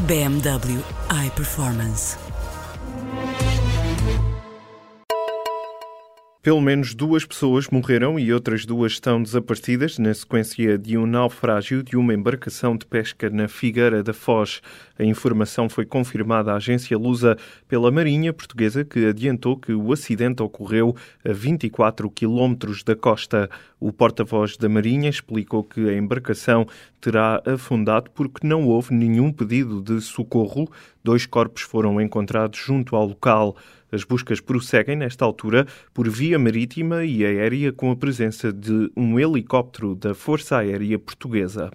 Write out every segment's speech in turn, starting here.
BMW iPerformance. Pelo menos duas pessoas morreram e outras duas estão desaparecidas na sequência de um naufrágio de uma embarcação de pesca na Figueira da Foz. A informação foi confirmada à agência Lusa pela Marinha Portuguesa, que adiantou que o acidente ocorreu a 24 quilómetros da costa. O porta-voz da Marinha explicou que a embarcação terá afundado porque não houve nenhum pedido de socorro. Dois corpos foram encontrados junto ao local. As buscas prosseguem nesta altura por via marítima e aérea com a presença de um helicóptero da Força Aérea Portuguesa.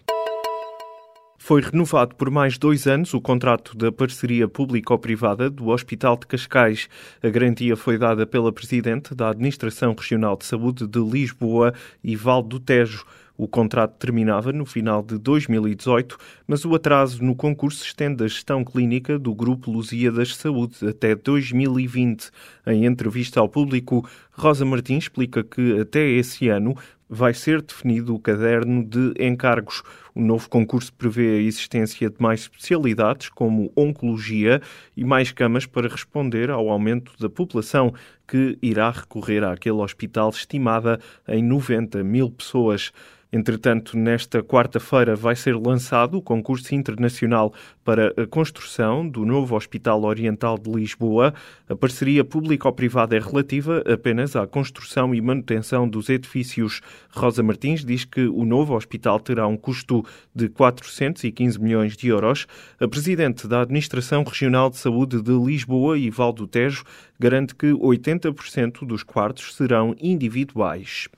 Foi renovado por mais dois anos o contrato da parceria público-privada do Hospital de Cascais. A garantia foi dada pela Presidente da Administração Regional de Saúde de Lisboa, Ivaldo Tejo. O contrato terminava no final de 2018, mas o atraso no concurso estende a gestão clínica do Grupo Lusíadas Saúde até 2020. Em entrevista ao público, Rosa Martins explica que até esse ano vai ser definido o caderno de encargos. O novo concurso prevê a existência de mais especialidades, como oncologia, e mais camas para responder ao aumento da população que irá recorrer àquele hospital estimada em 90 mil pessoas. Entretanto, nesta quarta-feira vai ser lançado o concurso internacional para a construção do novo Hospital Oriental de Lisboa. A parceria público-privada é relativa apenas à construção e manutenção dos edifícios. Rosa Martins diz que o novo hospital terá um custo de 415 milhões de euros. A presidente da Administração Regional de Saúde de Lisboa, Ivaldo Tejo, garante que 80% dos quartos serão individuais.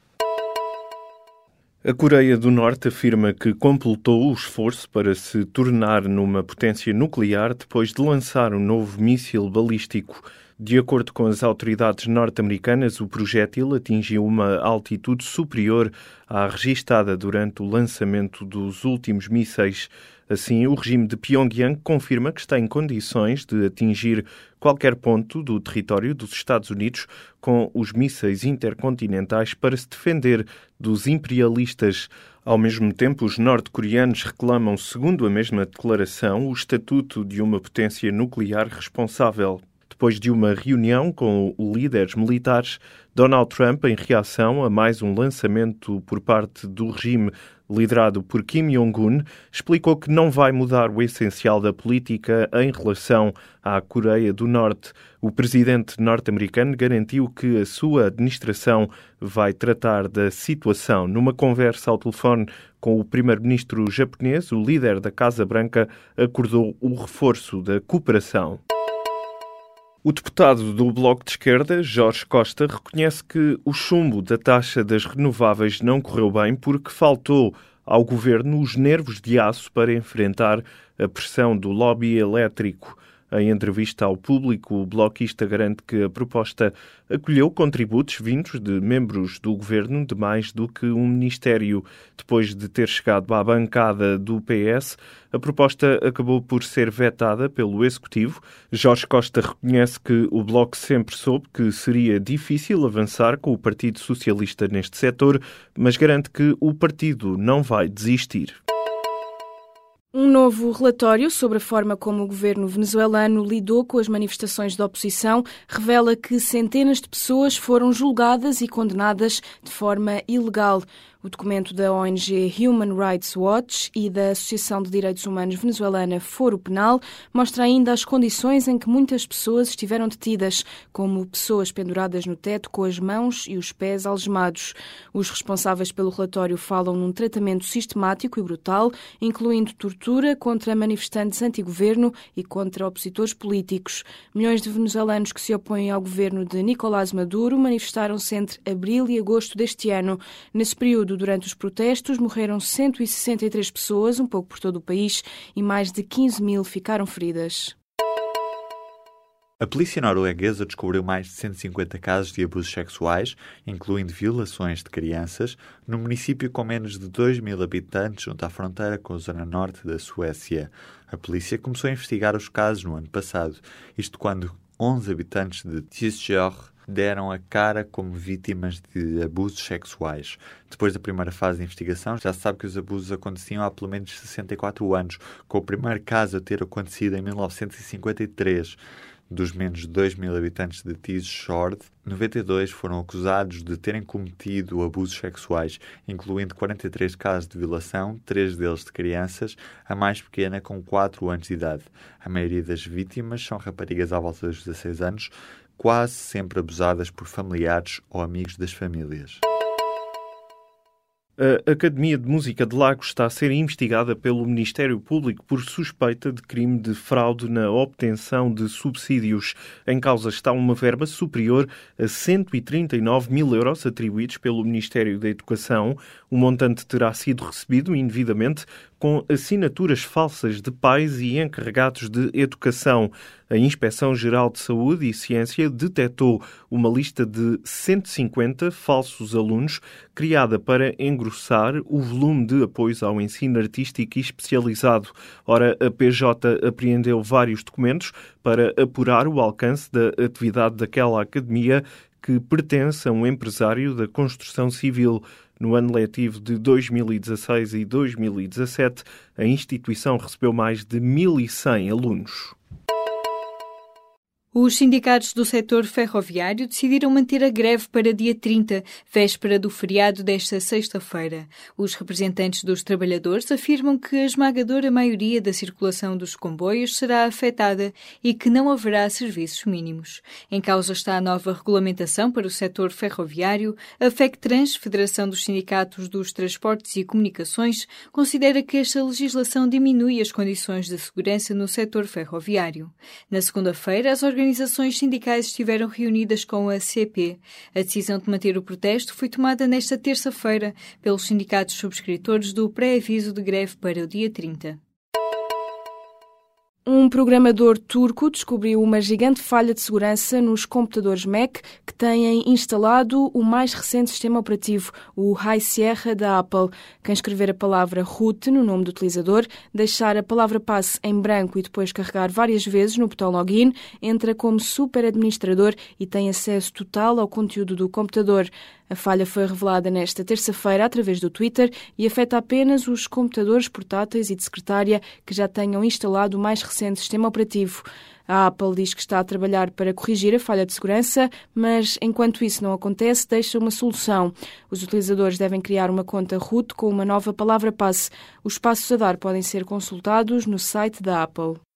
A Coreia do Norte afirma que completou o esforço para se tornar numa potência nuclear depois de lançar um novo míssil balístico. De acordo com as autoridades norte-americanas, o projétil atingiu uma altitude superior à registada durante o lançamento dos últimos mísseis. Assim, o regime de Pyongyang confirma que está em condições de atingir qualquer ponto do território dos Estados Unidos com os mísseis intercontinentais para se defender dos imperialistas. Ao mesmo tempo, os norte-coreanos reclamam, segundo a mesma declaração, o estatuto de uma potência nuclear responsável. Depois de uma reunião com líderes militares, Donald Trump, em reação a mais um lançamento por parte do regime liderado por Kim Jong-un, explicou que não vai mudar o essencial da política em relação à Coreia do Norte. O presidente norte-americano garantiu que a sua administração vai tratar da situação. Numa conversa ao telefone com o primeiro-ministro japonês, o líder da Casa Branca acordou o reforço da cooperação. O deputado do Bloco de Esquerda, Jorge Costa, reconhece que o chumbo da taxa das renováveis não correu bem porque faltou ao governo os nervos de aço para enfrentar a pressão do lobby elétrico. Em entrevista ao público, o bloquista garante que a proposta acolheu contributos vindos de membros do governo de mais do que um ministério. Depois de ter chegado à bancada do PS, a proposta acabou por ser vetada pelo Executivo. Jorge Costa reconhece que o Bloco sempre soube que seria difícil avançar com o Partido Socialista neste setor, mas garante que o partido não vai desistir. Um novo relatório sobre a forma como o governo venezuelano lidou com as manifestações da oposição revela que centenas de pessoas foram julgadas e condenadas de forma ilegal. O documento da ONG Human Rights Watch e da Associação de Direitos Humanos venezuelana Foro Penal mostra ainda as condições em que muitas pessoas estiveram detidas, como pessoas penduradas no teto com as mãos e os pés algemados. Os responsáveis pelo relatório falam num tratamento sistemático e brutal, incluindo tortura contra manifestantes anti-governo e contra opositores políticos. Milhões de venezuelanos que se opõem ao governo de Nicolás Maduro manifestaram-se entre abril e agosto deste ano. Nesse período, durante os protestos, morreram 163 pessoas, um pouco por todo o país, e mais de 15 mil ficaram feridas. A polícia norueguesa descobriu mais de 150 casos de abusos sexuais, incluindo violações de crianças, no município com menos de 2 mil habitantes junto à fronteira com a zona norte da Suécia. A polícia começou a investigar os casos no ano passado, isto quando 11 habitantes de Tisjord deram a cara como vítimas de abusos sexuais. Depois da primeira fase de investigação, já se sabe que os abusos aconteciam há pelo menos 64 anos, com o primeiro caso a ter acontecido em 1953. Dos menos de 2 mil habitantes de Tees Shore, 92 foram acusados de terem cometido abusos sexuais, incluindo 43 casos de violação, três deles de crianças, a mais pequena com 4 anos de idade. A maioria das vítimas são raparigas à volta dos 16 anos, quase sempre abusadas por familiares ou amigos das famílias. A Academia de Música de Lagos está a ser investigada pelo Ministério Público por suspeita de crime de fraude na obtenção de subsídios. Em causa está uma verba superior a 139 mil euros atribuídos pelo Ministério da Educação. O montante terá sido recebido indevidamente com assinaturas falsas de pais e encarregados de educação. A Inspeção-Geral de Saúde e Ciência detectou uma lista de 150 falsos alunos criada para engrossar o volume de apoios ao ensino artístico e especializado. Ora, a PJ apreendeu vários documentos para apurar o alcance da atividade daquela academia que pertence a um empresário da construção civil. No ano letivo de 2016 e 2017, a instituição recebeu mais de 1.100 alunos. Os sindicatos do setor ferroviário decidiram manter a greve para dia 30, véspera do feriado desta sexta-feira. Os representantes dos trabalhadores afirmam que a esmagadora maioria da circulação dos comboios será afetada e que não haverá serviços mínimos. Em causa está a nova regulamentação para o setor ferroviário. A FECTRANS, Federação dos Sindicatos dos Transportes e Comunicações, considera que esta legislação diminui as condições de segurança no setor ferroviário. Na segunda-feira, as organizações organizações sindicais estiveram reunidas com a CP. A decisão de manter o protesto foi tomada nesta terça-feira pelos sindicatos subscritores do pré-aviso de greve para o dia 30. Um programador turco descobriu uma gigante falha de segurança nos computadores Mac que têm instalado o mais recente sistema operativo, o High Sierra da Apple. Quem escrever a palavra root no nome do utilizador, deixar a palavra passe em branco e depois carregar várias vezes no botão login, entra como super administrador e tem acesso total ao conteúdo do computador. A falha foi revelada nesta terça-feira através do Twitter e afeta apenas os computadores portáteis e de secretária que já tenham instalado o mais recente sistema operativo. A Apple diz que está a trabalhar para corrigir a falha de segurança, mas enquanto isso não acontece, deixa uma solução. Os utilizadores devem criar uma conta root com uma nova palavra-passe. Os passos a dar podem ser consultados no site da Apple.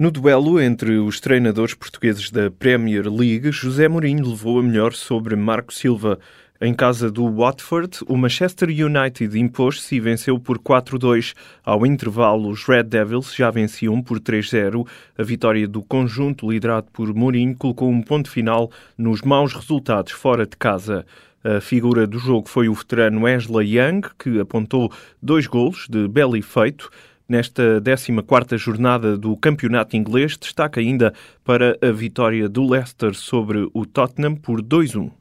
No duelo entre os treinadores portugueses da Premier League, José Mourinho levou a melhor sobre Marco Silva. Em casa do Watford, o Manchester United impôs-se e venceu por 4-2. Ao intervalo, os Red Devils já venciam por 3-0. A vitória do conjunto liderado por Mourinho colocou um ponto final nos maus resultados fora de casa. A figura do jogo foi o veterano Wesley Young, que apontou dois golos de belo efeito. Nesta 14ª jornada do campeonato inglês, destaca ainda para a vitória do Leicester sobre o Tottenham por 2-1.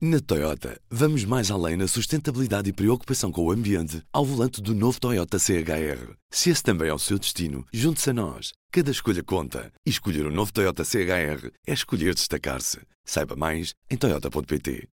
Na Toyota, vamos mais além na sustentabilidade e preocupação com o ambiente ao volante do novo Toyota CHR. Se esse também é o seu destino, junte-se a nós. Cada escolha conta. E escolher o um novo Toyota CHR é escolher destacar-se. Saiba mais em Toyota.pt.